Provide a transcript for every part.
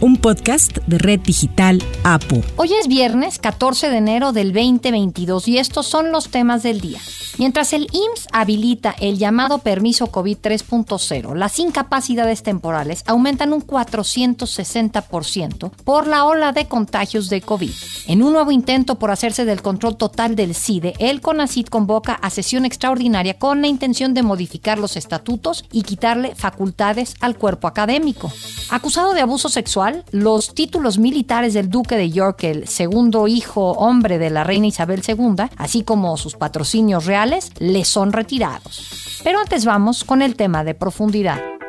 un podcast de Red Digital APO. Hoy es viernes 14 de enero del 2022 y estos son los temas del día. Mientras el IMSS habilita el llamado permiso COVID 3.0, las incapacidades temporales aumentan un 460% por la ola de contagios de COVID. En un nuevo intento por hacerse del control total del CIDE, el CONACID convoca a sesión extraordinaria con la intención de modificar los estatutos y quitarle facultades al cuerpo académico. Acusado de abuso sexual, los títulos militares del duque de York, el segundo hijo hombre de la reina Isabel II, así como sus patrocinios reales, le son retirados. Pero antes vamos con el tema de profundidad.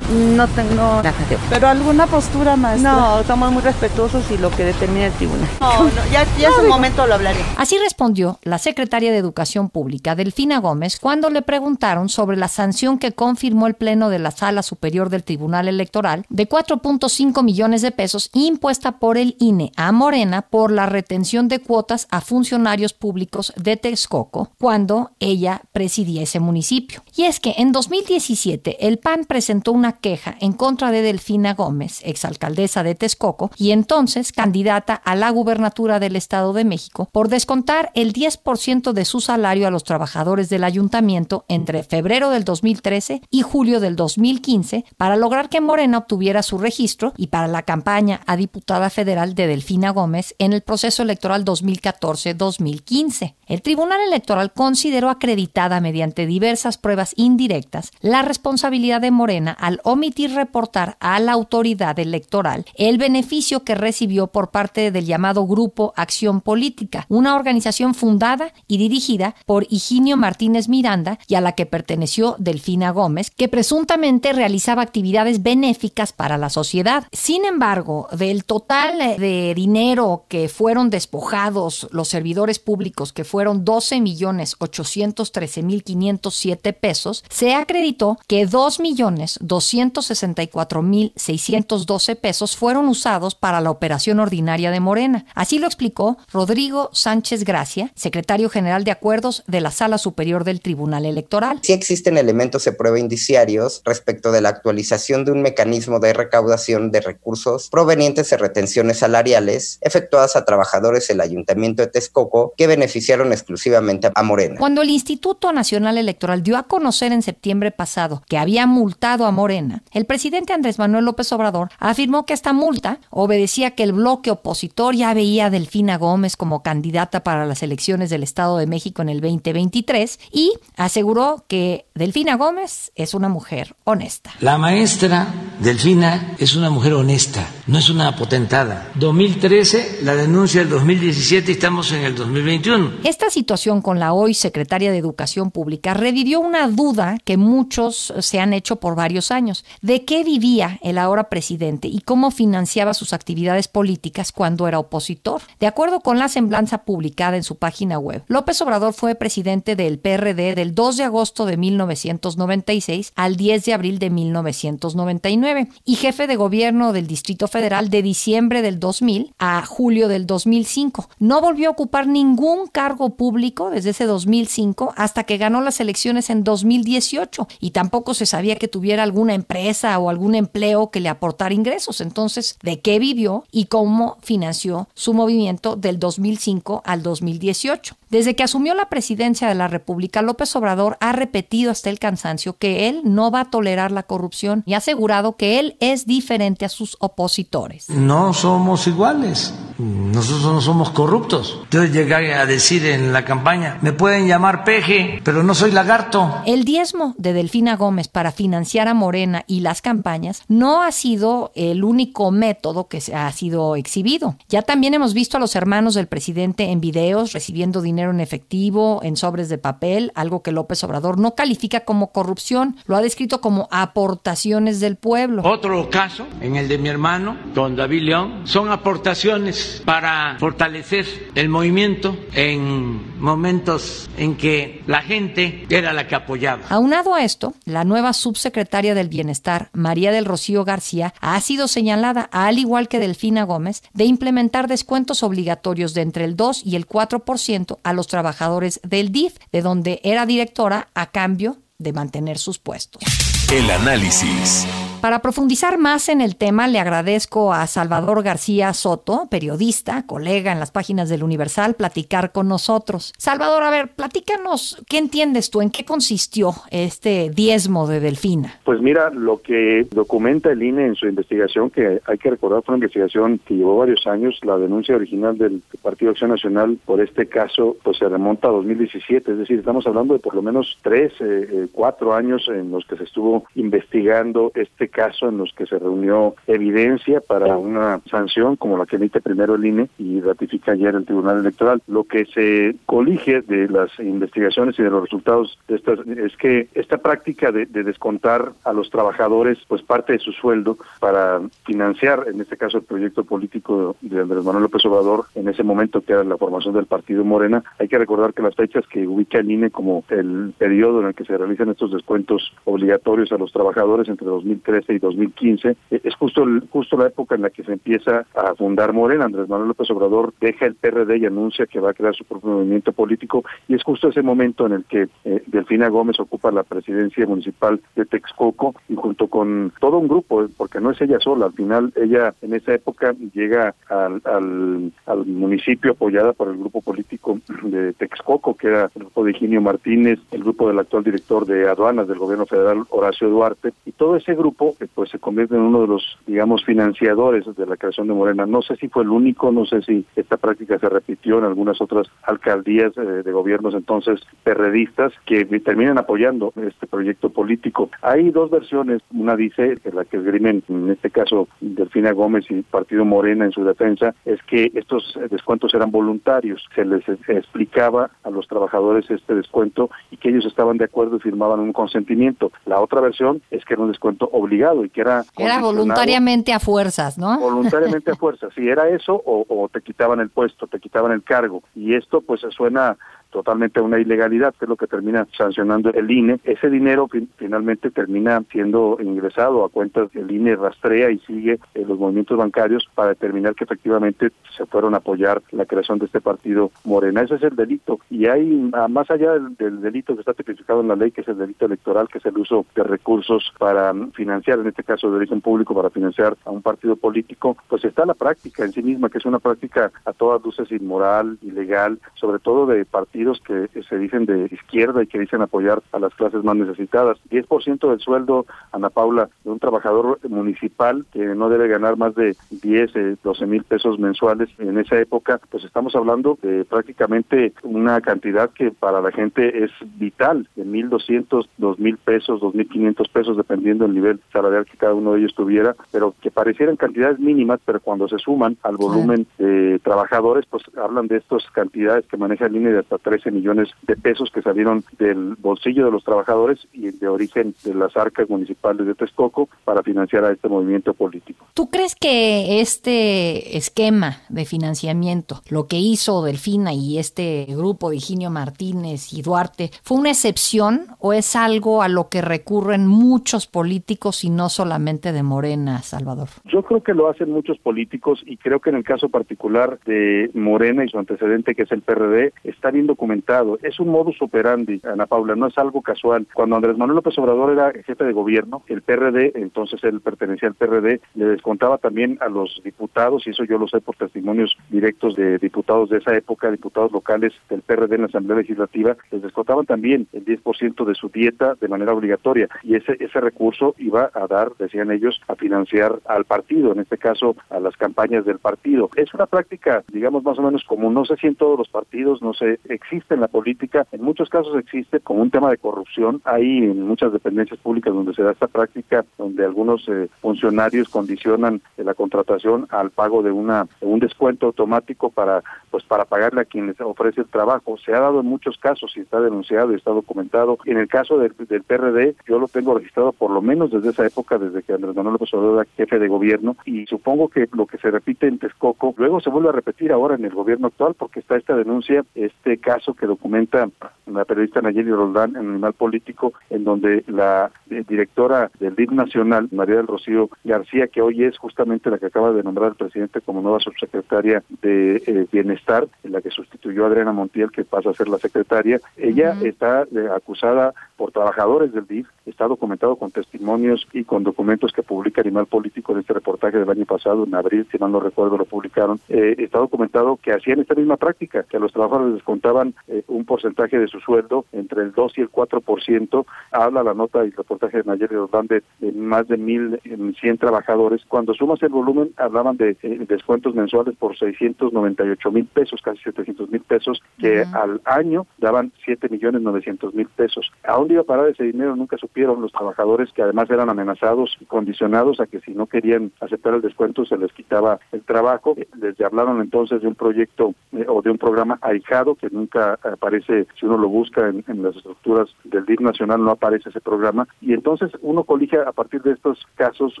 No tengo Pero alguna postura más. No, somos muy respetuosos y lo que determina el tribunal. No, no ya, ya es un momento lo hablaré. Así respondió la secretaria de Educación Pública, Delfina Gómez, cuando le preguntaron sobre la sanción que confirmó el Pleno de la Sala Superior del Tribunal Electoral de 4.5 millones de pesos impuesta por el INE a Morena por la retención de cuotas a funcionarios públicos de Texcoco cuando ella presidía ese municipio. Y es que en 2017 el PAN presentó una queja en contra de Delfina Gómez, exalcaldesa de Texcoco y entonces candidata a la gubernatura del Estado de México, por descontar el 10% de su salario a los trabajadores del ayuntamiento entre febrero del 2013 y julio del 2015 para lograr que Morena obtuviera su registro y para la campaña a diputada federal de Delfina Gómez en el proceso electoral 2014-2015. El Tribunal Electoral consideró acreditada mediante diversas pruebas indirectas la responsabilidad de Morena al omitir reportar a la autoridad electoral el beneficio que recibió por parte del llamado Grupo Acción Política, una organización fundada y dirigida por Higinio Martínez Miranda y a la que perteneció Delfina Gómez, que presuntamente realizaba actividades benéficas para la sociedad. Sin embargo, del total de dinero que fueron despojados los servidores públicos, que fueron 12 millones 813 mil 507 pesos, se acreditó que 2 millones 264.612 pesos fueron usados para la operación ordinaria de Morena. Así lo explicó Rodrigo Sánchez Gracia, secretario general de acuerdos de la Sala Superior del Tribunal Electoral. Sí existen elementos de prueba indiciarios respecto de la actualización de un mecanismo de recaudación de recursos provenientes de retenciones salariales efectuadas a trabajadores del Ayuntamiento de Texcoco que beneficiaron exclusivamente a Morena. Cuando el Instituto Nacional Electoral dio a conocer en septiembre pasado que había multado a Morena el presidente Andrés Manuel López Obrador afirmó que esta multa obedecía que el bloque opositor ya veía a Delfina Gómez como candidata para las elecciones del Estado de México en el 2023 y aseguró que Delfina Gómez es una mujer honesta. La maestra Delfina es una mujer honesta, no es una potentada. 2013, la denuncia del 2017 y estamos en el 2021. Esta situación con la hoy secretaria de Educación Pública revivió una duda que muchos se han hecho por varios años de qué vivía el ahora presidente y cómo financiaba sus actividades políticas cuando era opositor. De acuerdo con la semblanza publicada en su página web, López Obrador fue presidente del PRD del 2 de agosto de 1996 al 10 de abril de 1999 y jefe de gobierno del Distrito Federal de diciembre del 2000 a julio del 2005. No volvió a ocupar ningún cargo público desde ese 2005 hasta que ganó las elecciones en 2018 y tampoco se sabía que tuviera alguna empresa o algún empleo que le aportara ingresos. Entonces, ¿de qué vivió y cómo financió su movimiento del 2005 al 2018? Desde que asumió la presidencia de la República, López Obrador ha repetido hasta el cansancio que él no va a tolerar la corrupción y ha asegurado que él es diferente a sus opositores. No somos iguales. Nosotros no somos corruptos. Yo llegué a decir en la campaña, me pueden llamar peje, pero no soy lagarto. El diezmo de Delfina Gómez para financiar a Morena y las campañas no ha sido el único método que ha sido exhibido. Ya también hemos visto a los hermanos del presidente en videos recibiendo dinero dinero en efectivo, en sobres de papel, algo que López Obrador no califica como corrupción, lo ha descrito como aportaciones del pueblo. Otro caso, en el de mi hermano, don David León, son aportaciones para fortalecer el movimiento en momentos en que la gente era la que apoyaba. Aunado a esto, la nueva subsecretaria del Bienestar, María del Rocío García, ha sido señalada, al igual que Delfina Gómez, de implementar descuentos obligatorios de entre el 2 y el 4% a los trabajadores del DIF, de donde era directora a cambio de mantener sus puestos. El análisis. Para profundizar más en el tema, le agradezco a Salvador García Soto, periodista, colega en las páginas del Universal, platicar con nosotros. Salvador, a ver, platícanos, ¿qué entiendes tú? ¿En qué consistió este diezmo de Delfina? Pues mira, lo que documenta el INE en su investigación, que hay que recordar fue una investigación que llevó varios años, la denuncia original del Partido Acción Nacional por este caso, pues se remonta a 2017, es decir, estamos hablando de por lo menos tres, eh, eh, cuatro años en los que se estuvo investigando este caso en los que se reunió evidencia para una sanción como la que emite primero el INE y ratifica ayer el Tribunal Electoral. Lo que se colige de las investigaciones y de los resultados de estas es que esta práctica de, descontar a los trabajadores pues parte de su sueldo para financiar en este caso el proyecto político de Andrés Manuel López Obrador en ese momento que era la formación del partido Morena. Hay que recordar que las fechas que ubica el INE como el periodo en el que se realizan estos descuentos obligatorios a los trabajadores entre 2003 y 2015, eh, es justo, justo la época en la que se empieza a fundar Morena. Andrés Manuel López Obrador deja el PRD y anuncia que va a crear su propio movimiento político y es justo ese momento en el que eh, Delfina Gómez ocupa la presidencia municipal de Texcoco y junto con todo un grupo, eh, porque no es ella sola, al final ella en esa época llega al, al, al municipio apoyada por el grupo político de Texcoco, que era el grupo de Higinio Martínez, el grupo del actual director de aduanas del gobierno federal, Horacio Duarte, y todo ese grupo que pues se convierte en uno de los, digamos, financiadores de la creación de Morena. No sé si fue el único, no sé si esta práctica se repitió en algunas otras alcaldías eh, de gobiernos entonces perredistas que terminan apoyando este proyecto político. Hay dos versiones, una dice que la que esgrimen, en este caso Delfina Gómez y Partido Morena en su defensa, es que estos descuentos eran voluntarios, se les explicaba a los trabajadores este descuento y que ellos estaban de acuerdo y firmaban un consentimiento. La otra versión es que era un descuento obligatorio y que era... Era voluntariamente a fuerzas, ¿no? Voluntariamente a fuerzas, si era eso o, o te quitaban el puesto, te quitaban el cargo. Y esto pues suena totalmente una ilegalidad, que es lo que termina sancionando el INE. Ese dinero finalmente termina siendo ingresado a cuentas del INE, rastrea y sigue eh, los movimientos bancarios para determinar que efectivamente se fueron a apoyar la creación de este partido Morena. Ese es el delito. Y hay, más allá del, delito que está tipificado en la ley, que es el delito electoral, que es el uso de recursos para financiar, en este caso de origen público, para financiar a un partido político, pues está la práctica en sí misma, que es una práctica a todas luces inmoral, ilegal, sobre todo de partidos que se dicen de izquierda y que dicen apoyar a las clases más necesitadas. 10% del sueldo, Ana Paula, de un trabajador municipal que no debe ganar más de 10, 12 eh, mil pesos mensuales en esa época, pues estamos hablando de prácticamente una cantidad que para la gente es vital, de 1.200, 2.000 pesos, 2.500 pesos, dependiendo del nivel salarial que cada uno de ellos tuviera, pero que parecieran cantidades mínimas, pero cuando se suman al volumen de trabajadores, pues hablan de estas cantidades que maneja el línea de hasta 13 millones de pesos que salieron del bolsillo de los trabajadores y de origen de las arcas municipales de Texcoco para financiar a este movimiento político. ¿Tú crees que este esquema de financiamiento, lo que hizo Delfina y este grupo de Higinio Martínez y Duarte, fue una excepción o es algo a lo que recurren muchos políticos y no solamente de Morena, Salvador? Yo creo que lo hacen muchos políticos y creo que en el caso particular de Morena y su antecedente que es el PRD, está bien documentado es un modus operandi, Ana Paula, no es algo casual. Cuando Andrés Manuel López Obrador era jefe de gobierno, el PRD, entonces él pertenecía al PRD, le descontaba también a los diputados, y eso yo lo sé por testimonios directos de diputados de esa época, diputados locales del PRD en la Asamblea Legislativa, les descontaban también el 10% de su dieta de manera obligatoria, y ese, ese recurso iba a dar, decían ellos, a financiar al partido, en este caso a las campañas del partido. Es una práctica, digamos, más o menos común, no sé si en todos los partidos, no sé existe en la política, en muchos casos existe como un tema de corrupción. Hay en muchas dependencias públicas donde se da esta práctica, donde algunos eh, funcionarios condicionan la contratación al pago de una un descuento automático para pues para pagarle a quien les ofrece el trabajo. Se ha dado en muchos casos y está denunciado y está documentado. En el caso del, del PRD, yo lo tengo registrado por lo menos desde esa época, desde que Andrés Manuel López Obrador era jefe de gobierno, y supongo que lo que se repite en Texcoco, luego se vuelve a repetir ahora en el gobierno actual, porque está esta denuncia, este caso que documenta la periodista Nayeli Roldán en Animal Político, en donde la eh, directora del DIF Nacional, María del Rocío García, que hoy es justamente la que acaba de nombrar el presidente como nueva subsecretaria de eh, Bienestar, en la que sustituyó a Adriana Montiel, que pasa a ser la secretaria, ella está eh, acusada por trabajadores del DIF, está documentado con testimonios y con documentos que publica Animal Político en este reportaje del año pasado, en abril, si mal no recuerdo, lo publicaron, está documentado que hacían esta misma práctica, que a los trabajadores les contaban un porcentaje de su sueldo entre el 2 y el 4%, habla la nota y el reportaje de Rodán de, de más de 1.100 trabajadores. Cuando sumas el volumen, hablaban de eh, descuentos mensuales por 698 mil pesos, casi 700 mil pesos, que al año daban 7 millones 900 mil pesos. ¿A dónde iba a parar ese dinero? Nunca supieron los trabajadores que además eran amenazados y condicionados a que si no querían aceptar el descuento se les quitaba el trabajo. Les hablaron entonces de un proyecto eh, o de un programa ahijado que nunca aparece, si uno lo busca en, en las estructuras del DIF nacional, no aparece ese programa. Y entonces uno colige a partir de estos casos,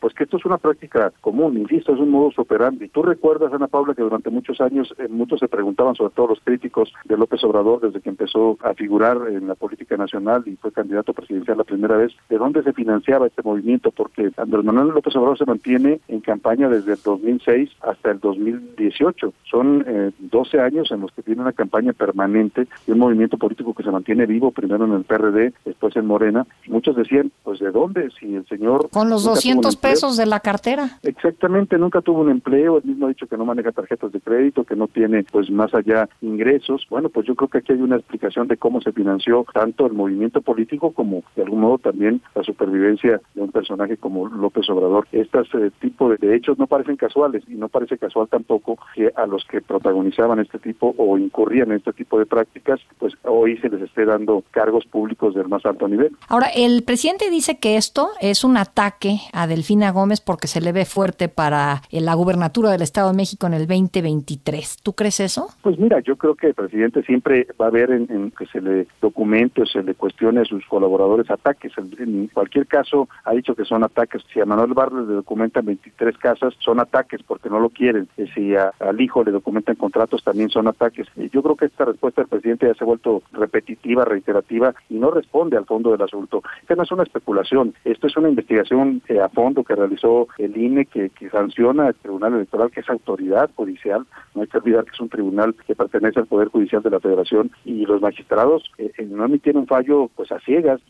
pues que esto es una práctica común, insisto, es un modus operandi. Tú recuerdas, Ana Paula, que durante muchos años eh, muchos se preguntaban, sobre todo los críticos de López Obrador, desde que empezó a figurar en la política nacional y fue candidato presidencial la primera vez, de dónde se financiaba este movimiento, porque Andrés Manuel López Obrador se mantiene en campaña desde el 2006 hasta el 2018. Son eh, 12 años en los que tiene una campaña permanente y un movimiento político que se mantiene vivo, primero en el PRD, después en Morena. Muchos decían, pues ¿de dónde? Si el señor... Con los 200 pesos de la cartera. Exactamente, nunca tuvo un empleo, él mismo ha dicho que no maneja tarjetas de crédito, que no tiene pues más allá ingresos. Bueno, pues yo creo que aquí hay una explicación de cómo se financió tanto el movimiento político como de algún modo también la supervivencia de un personaje como López Obrador. Estos eh, tipos de hechos no parecen casuales y no parece casual tampoco que a los que protagonizaban este tipo o incurrían en este tipo de prácticas, pues hoy se les esté dando cargos públicos del más alto nivel. Ahora, el presidente dice que esto es un ataque a Delfina Gómez porque se le ve fuerte para la gubernatura del Estado de México en el 2023. ¿Tú crees eso? Pues mira, yo creo que el presidente siempre va a ver en, que se le documente o se le cuestione sus colaboradores ataques. En, cualquier caso, ha dicho que son ataques. Si a Manuel Barros le documentan 23 casas, son ataques porque no lo quieren. Si al hijo le documentan contratos, también son ataques. Yo creo que esta respuesta del presidente ya se ha vuelto repetitiva, reiterativa y no responde al fondo del asunto. Esta no es una especulación, esto es una investigación eh, a fondo que realizó el INE que, sanciona al Tribunal Electoral, que es autoridad judicial. No hay que olvidar que es un tribunal que pertenece al Poder Judicial de la Federación y los magistrados eh, eh, no emitieron fallo pues a ciegas,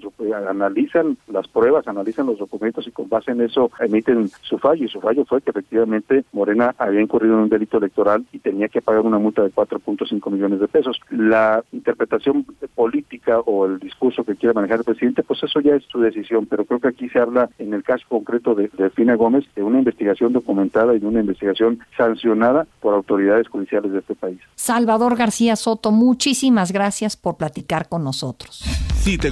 analizan las pruebas, analizan los documentos y con base en eso emiten su fallo y su fallo fue que efectivamente Morena había incurrido en un delito electoral y tenía que pagar una multa de 4.5 millones de pesos. La interpretación política o el discurso que quiere manejar el presidente, pues eso ya es su decisión, pero creo que aquí se habla en el caso concreto de Delfina Gómez de una investigación documentada y de una investigación sancionada por autoridades judiciales de este país. Salvador García Soto, muchísimas gracias por platicar con nosotros. Si te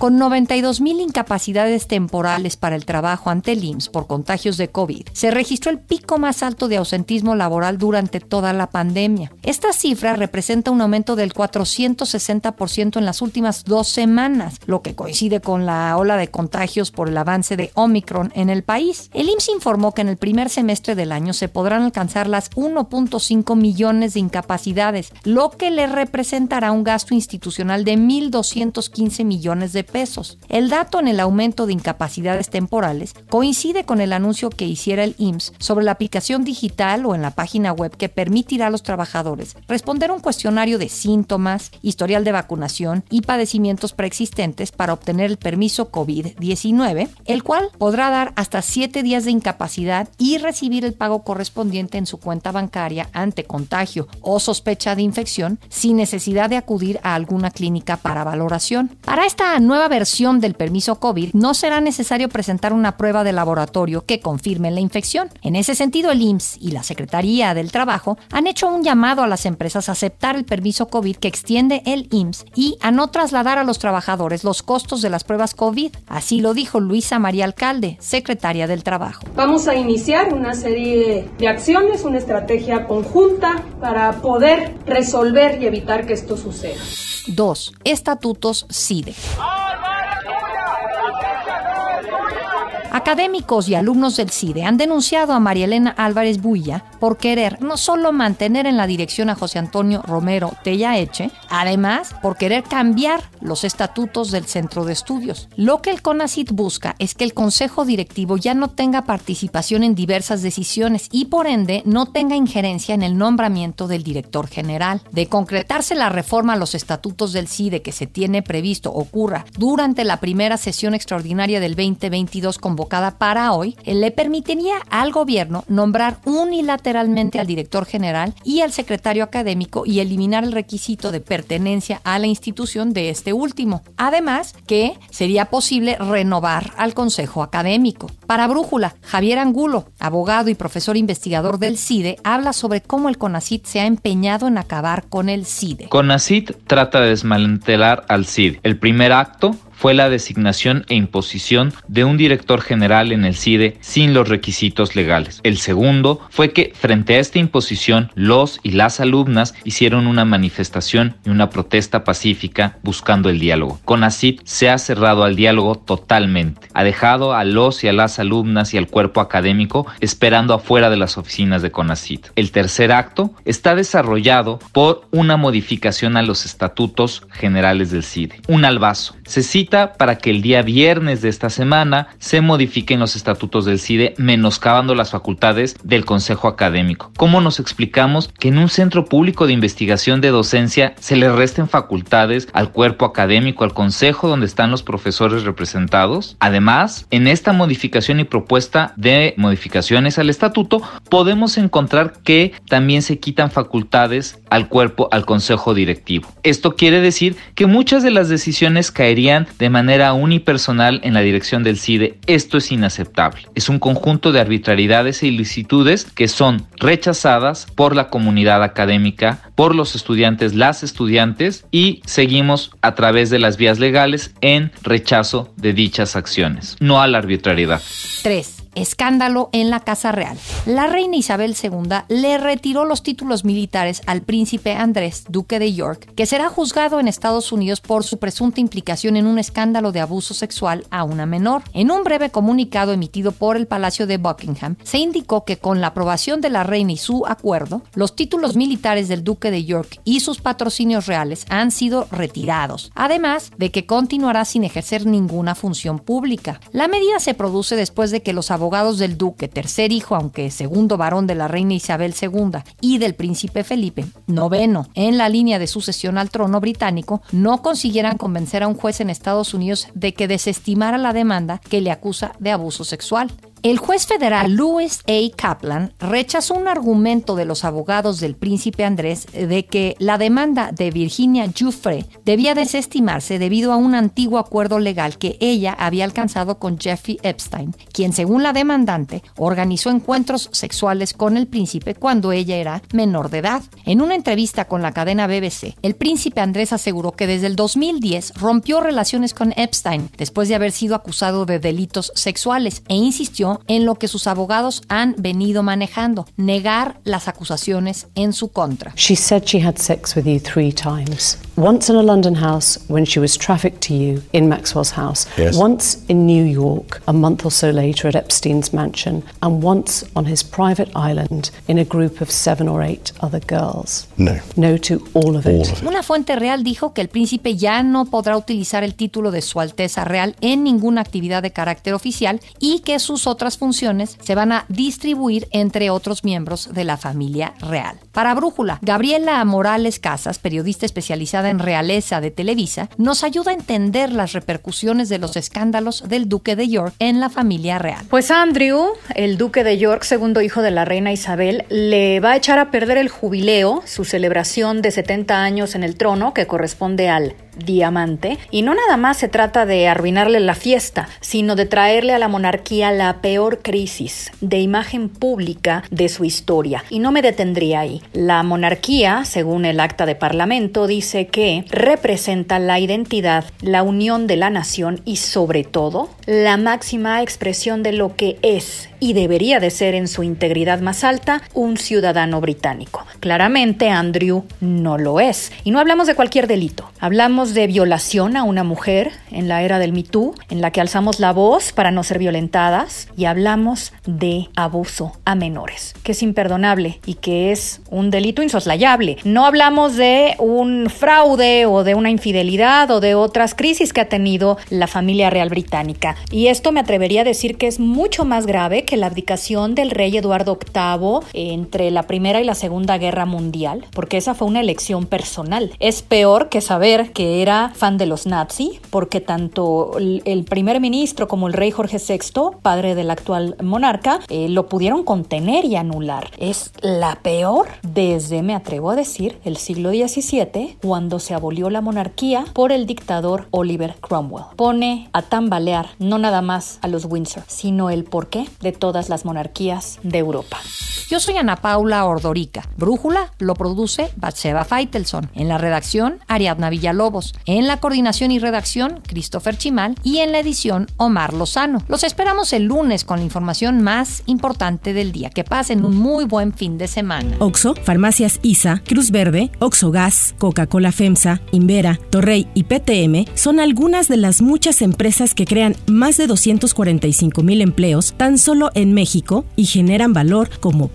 Con 92 mil incapacidades temporales para el trabajo ante el IMSS por contagios de COVID, se registró el pico más alto de ausentismo laboral durante toda la pandemia. Esta cifra representa un aumento del 460% en las últimas dos semanas, lo que coincide con la ola de contagios por el avance de Omicron en el país. El IMSS informó que en el primer semestre del año se podrán alcanzar las 1.5 millones de incapacidades, lo que le representará un gasto institucional de 1.215 millones de pesos. El dato en el aumento de incapacidades temporales coincide con el anuncio que hiciera el IMSS sobre la aplicación digital o en la página web que permitirá a los trabajadores responder un cuestionario de síntomas, historial de vacunación y padecimientos preexistentes para obtener el permiso COVID-19, el cual podrá dar hasta 7 días de incapacidad y recibir el pago correspondiente en su cuenta bancaria ante contagio o sospecha de infección sin necesidad de acudir a alguna clínica para valoración. Para esta nueva versión del permiso COVID no será necesario presentar una prueba de laboratorio que confirme la infección. En ese sentido, el IMSS y la Secretaría del Trabajo han hecho un llamado a las empresas a aceptar el permiso COVID que extiende el IMSS y a no trasladar a los trabajadores los costos de las pruebas COVID. Así lo dijo Luisa María Alcalde, secretaria del Trabajo. Vamos a iniciar una serie de acciones, una estrategia conjunta para poder resolver y evitar que esto suceda. 2. Estatutos CIDE. Académicos y alumnos del CIDE han denunciado a María Elena Álvarez Builla por querer no solo mantener en la dirección a José Antonio Romero Tellaeche, además por querer cambiar los estatutos del centro de estudios. Lo que el CONACIT busca es que el consejo directivo ya no tenga participación en diversas decisiones y por ende no tenga injerencia en el nombramiento del director general. De concretarse la reforma a los estatutos del CIDE que se tiene previsto ocurra durante la primera sesión extraordinaria del 2022 con para hoy, le permitiría al gobierno nombrar unilateralmente al director general y al secretario académico y eliminar el requisito de pertenencia a la institución de este último. Además, que sería posible renovar al consejo académico. Para Brújula, Javier Angulo, abogado y profesor investigador del CIDE, habla sobre cómo el CONACIT se ha empeñado en acabar con el CIDE. CONACIT trata de desmantelar al CIDE. El primer acto fue la designación e imposición de un director general en el CIDE sin los requisitos legales. El segundo fue que frente a esta imposición los y las alumnas hicieron una manifestación y una protesta pacífica buscando el diálogo. CONACIT se ha cerrado al diálogo totalmente. Ha dejado a los y a las alumnas y al cuerpo académico esperando afuera de las oficinas de CONACIT. El tercer acto está desarrollado por una modificación a los estatutos generales del CIDE. Un albazo. Se cita para que el día viernes de esta semana se modifiquen los estatutos del CIDE menoscabando las facultades del Consejo Académico. ¿Cómo nos explicamos que en un centro público de investigación de docencia se le resten facultades al cuerpo académico, al Consejo donde están los profesores representados? Además, en esta modificación y propuesta de modificaciones al estatuto, podemos encontrar que también se quitan facultades al cuerpo, al Consejo Directivo. Esto quiere decir que muchas de las decisiones caerían de manera unipersonal en la dirección del CIDE, esto es inaceptable. Es un conjunto de arbitrariedades e ilicitudes que son rechazadas por la comunidad académica, por los estudiantes, las estudiantes y seguimos a través de las vías legales en rechazo de dichas acciones, no a la arbitrariedad. 3 escándalo en la Casa Real. La reina Isabel II le retiró los títulos militares al príncipe Andrés, duque de York, que será juzgado en Estados Unidos por su presunta implicación en un escándalo de abuso sexual a una menor. En un breve comunicado emitido por el Palacio de Buckingham, se indicó que con la aprobación de la reina y su acuerdo, los títulos militares del duque de York y sus patrocinios reales han sido retirados, además de que continuará sin ejercer ninguna función pública. La medida se produce después de que los abogados del duque, tercer hijo, aunque segundo varón de la reina Isabel II, y del príncipe Felipe, noveno, en la línea de sucesión al trono británico, no consiguieran convencer a un juez en Estados Unidos de que desestimara la demanda que le acusa de abuso sexual. El juez federal Louis A. Kaplan rechazó un argumento de los abogados del príncipe Andrés de que la demanda de Virginia Giuffre debía desestimarse debido a un antiguo acuerdo legal que ella había alcanzado con Jeffrey Epstein, quien según la demandante organizó encuentros sexuales con el príncipe cuando ella era menor de edad. En una entrevista con la cadena BBC, el príncipe Andrés aseguró que desde el 2010 rompió relaciones con Epstein después de haber sido acusado de delitos sexuales e insistió en lo que sus abogados han venido manejando, negar las acusaciones en su contra. She said she had sex with you three times. Once in a London house when she was trafficked to you in Maxwell's house. Yes. Once in New York a month or so later at Epstein's mansion. And once on his private island in a group of seven or eight other girls. No. No to all of it. Una fuente real dijo que el príncipe ya no podrá utilizar el título de Su Alteza Real en ninguna actividad de carácter oficial y que sus otras funciones se van a distribuir entre otros miembros de la familia real. Para Brújula, Gabriela Morales Casas, periodista especializada en realeza de Televisa, nos ayuda a entender las repercusiones de los escándalos del duque de York en la familia real. Pues Andrew, el duque de York, segundo hijo de la reina Isabel, le va a echar a perder el jubileo, su celebración de 70 años en el trono, que corresponde al diamante. Y no nada más se trata de arruinarle la fiesta, sino de traerle a la monarquía la peor crisis de imagen pública de su historia. Y no me detendría ahí. La monarquía, según el acta de parlamento, dice que representa la identidad, la unión de la nación y sobre todo la máxima expresión de lo que es y debería de ser en su integridad más alta un ciudadano británico. Claramente Andrew no lo es. Y no hablamos de cualquier delito. Hablamos de violación a una mujer en la era del Me Too, en la que alzamos la voz para no ser violentadas, y hablamos de abuso a menores, que es imperdonable y que es un delito insoslayable. No hablamos de un fraude o de una infidelidad o de otras crisis que ha tenido la familia real británica. Y esto me atrevería a decir que es mucho más grave que la abdicación del rey Eduardo VIII entre la Primera y la Segunda Guerra Mundial, porque esa fue una elección personal. Es peor que saber que era fan de los nazis, porque tanto el primer ministro como el rey Jorge VI, padre del actual monarca, eh, lo pudieron contener y anular. Es la peor desde, me atrevo a decir, el siglo XVII, cuando se abolió la monarquía por el dictador Oliver Cromwell. Pone a tambalear no nada más a los Windsor, sino el porqué de todas las monarquías de Europa. Yo soy Ana Paula Ordorica. Brújula lo produce Batseba Feitelson. En la redacción, Ariadna Villalobos. En la coordinación y redacción, Christopher Chimal. Y en la edición, Omar Lozano. Los esperamos el lunes con la información más importante del día. Que pasen un muy buen fin de semana. Oxo, Farmacias ISA, Cruz Verde, Oxo Gas, Coca-Cola FEMSA, Invera, Torrey y PTM son algunas de las muchas empresas que crean más de 245 mil empleos tan solo en México y generan valor como